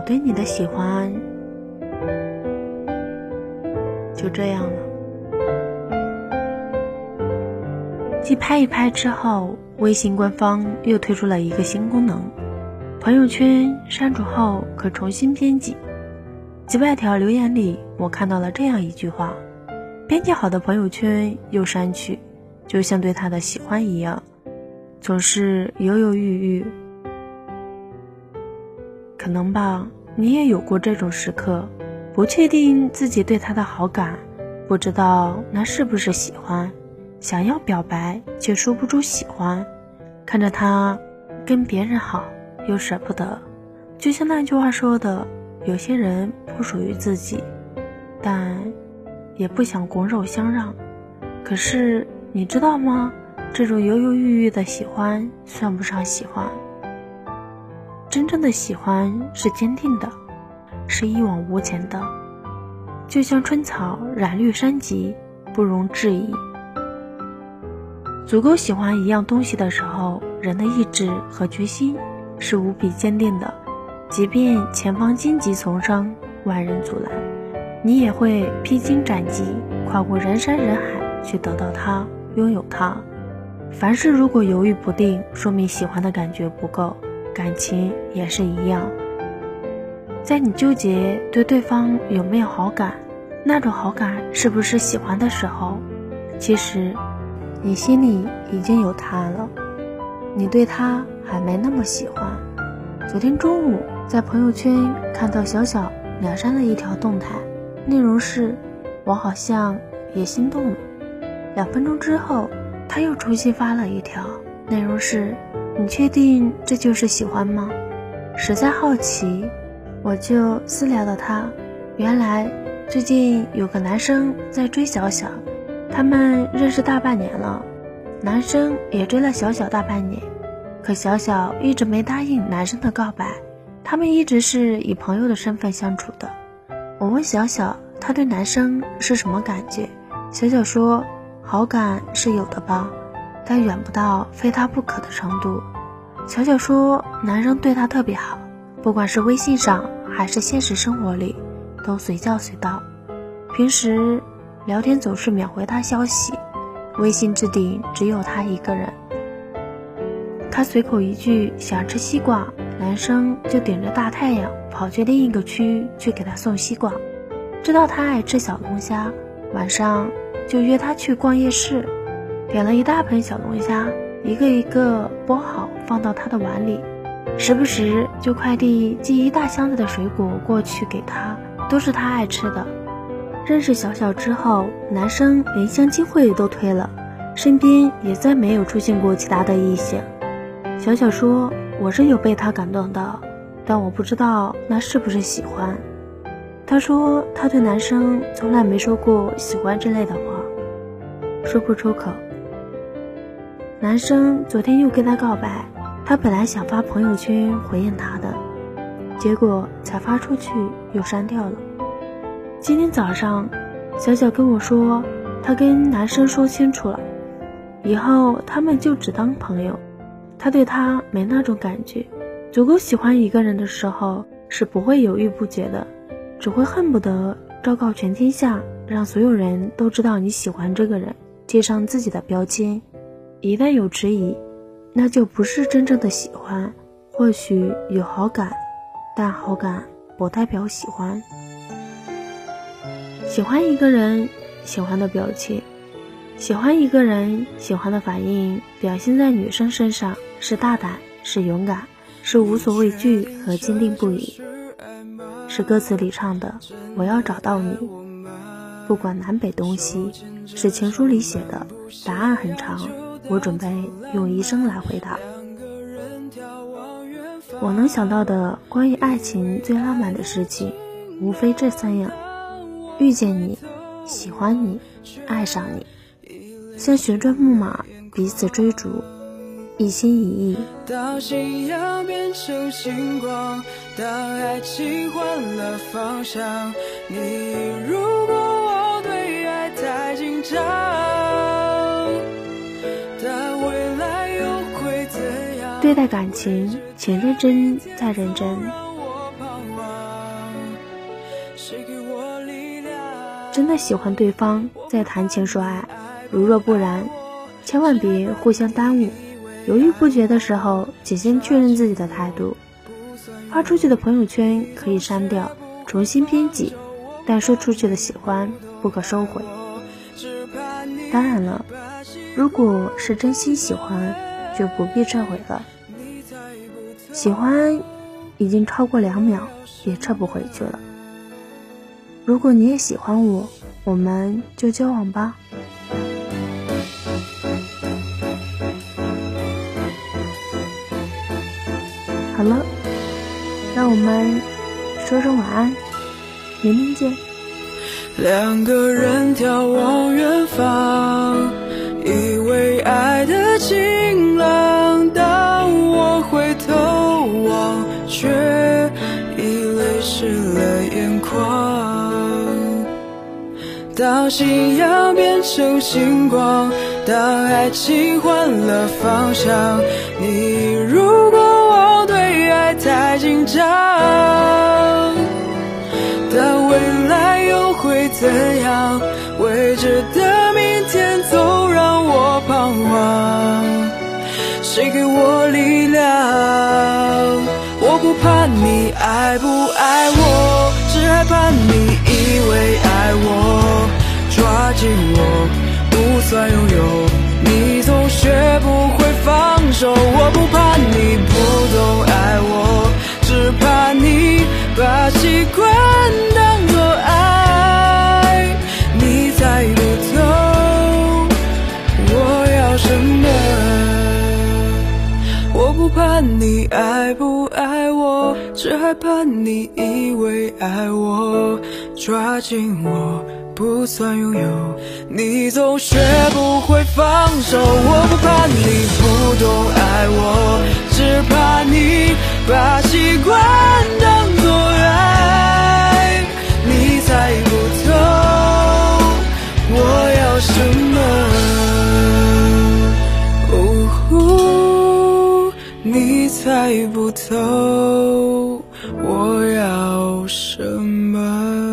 我对你的喜欢就这样了。继拍一拍之后，微信官方又推出了一个新功能：朋友圈删除后可重新编辑。几百条留言里，我看到了这样一句话：编辑好的朋友圈又删去，就像对他的喜欢一样，总是犹犹豫豫。可能吧，你也有过这种时刻，不确定自己对他的好感，不知道那是不是喜欢。想要表白却说不出喜欢，看着他跟别人好又舍不得，就像那句话说的：“有些人不属于自己，但也不想拱手相让。”可是你知道吗？这种犹犹豫豫的喜欢算不上喜欢，真正的喜欢是坚定的，是一往无前的，就像春草染绿山脊，不容置疑。足够喜欢一样东西的时候，人的意志和决心是无比坚定的。即便前方荆棘丛生，万人阻拦，你也会披荆斩棘，跨过人山人海去得到它，拥有它。凡事如果犹豫不定，说明喜欢的感觉不够。感情也是一样，在你纠结对对方有没有好感，那种好感是不是喜欢的时候，其实。你心里已经有他了，你对他还没那么喜欢。昨天中午在朋友圈看到小小秒删了一条动态，内容是“我好像也心动了”。两分钟之后，他又重新发了一条，内容是“你确定这就是喜欢吗？”实在好奇，我就私聊了他，原来最近有个男生在追小小。他们认识大半年了，男生也追了小小大半年，可小小一直没答应男生的告白。他们一直是以朋友的身份相处的。我问小小，他对男生是什么感觉？小小说，好感是有的吧，但远不到非他不可的程度。小小说，男生对她特别好，不管是微信上还是现实生活里，都随叫随到。平时。聊天总是秒回他消息，微信置顶只有他一个人。他随口一句想吃西瓜，男生就顶着大太阳跑去另一个区去给他送西瓜。知道他爱吃小龙虾，晚上就约他去逛夜市，点了一大盆小龙虾，一个一个剥好放到他的碗里，时不时就快递寄一大箱子的水果过去给他，都是他爱吃的。认识小小之后，男生连相亲会都推了，身边也再没有出现过其他的异性。小小说：“我是有被他感动的，但我不知道那是不是喜欢。”他说他对男生从来没说过喜欢之类的话，说不出口。男生昨天又跟他告白，他本来想发朋友圈回应他的，结果才发出去又删掉了。今天早上，小小跟我说，她跟男生说清楚了，以后他们就只当朋友。他对他没那种感觉，足够喜欢一个人的时候，是不会犹豫不决的，只会恨不得昭告全天下，让所有人都知道你喜欢这个人，贴上自己的标签。一旦有迟疑，那就不是真正的喜欢。或许有好感，但好感不代表喜欢。喜欢一个人，喜欢的表情；喜欢一个人，喜欢的反应，表现在女生身上是大胆，是勇敢，是无所畏惧和坚定不移。是歌词里唱的“我要找到你，不管南北东西”，是情书里写的“答案很长，我准备用一生来回答”。我能想到的关于爱情最浪漫的事情，无非这三样。遇见你，喜欢你，爱上你，像旋转木马彼此追逐，一心一意。当信仰变成星光，当爱情换了方向，你如果我对爱太紧张，对待感情请认真再认真。真的喜欢对方再谈情说爱如若不然千万别互相耽误。犹豫不决的时候请先确认自己的态度。发出去的朋友圈可以删掉重新编辑但说出去的喜欢不可收回。当然了如果是真心喜欢就不必撤回了。喜欢已经超过两秒，也撤不回去了。如果你也喜欢我，我们就交往吧。好了，让我们说声晚安，明天见。两个人眺望远方，以为爱的晴朗。回头望，却已泪湿了眼眶。当信仰变成星光，当爱情换了方向，你如果我对爱太紧张，但未来又会怎样？不怕你爱不爱我，只害怕你以为爱我。抓紧我，不算拥有，你总学不会放手。我不怕你不懂爱我，只怕你把习惯当作爱。你猜不透我要什么。我不怕你爱不爱只害怕你以为爱我。抓紧我。不算拥有，你总学不会放手。我不怕你不懂爱我，只怕你把习惯猜不透我要什么。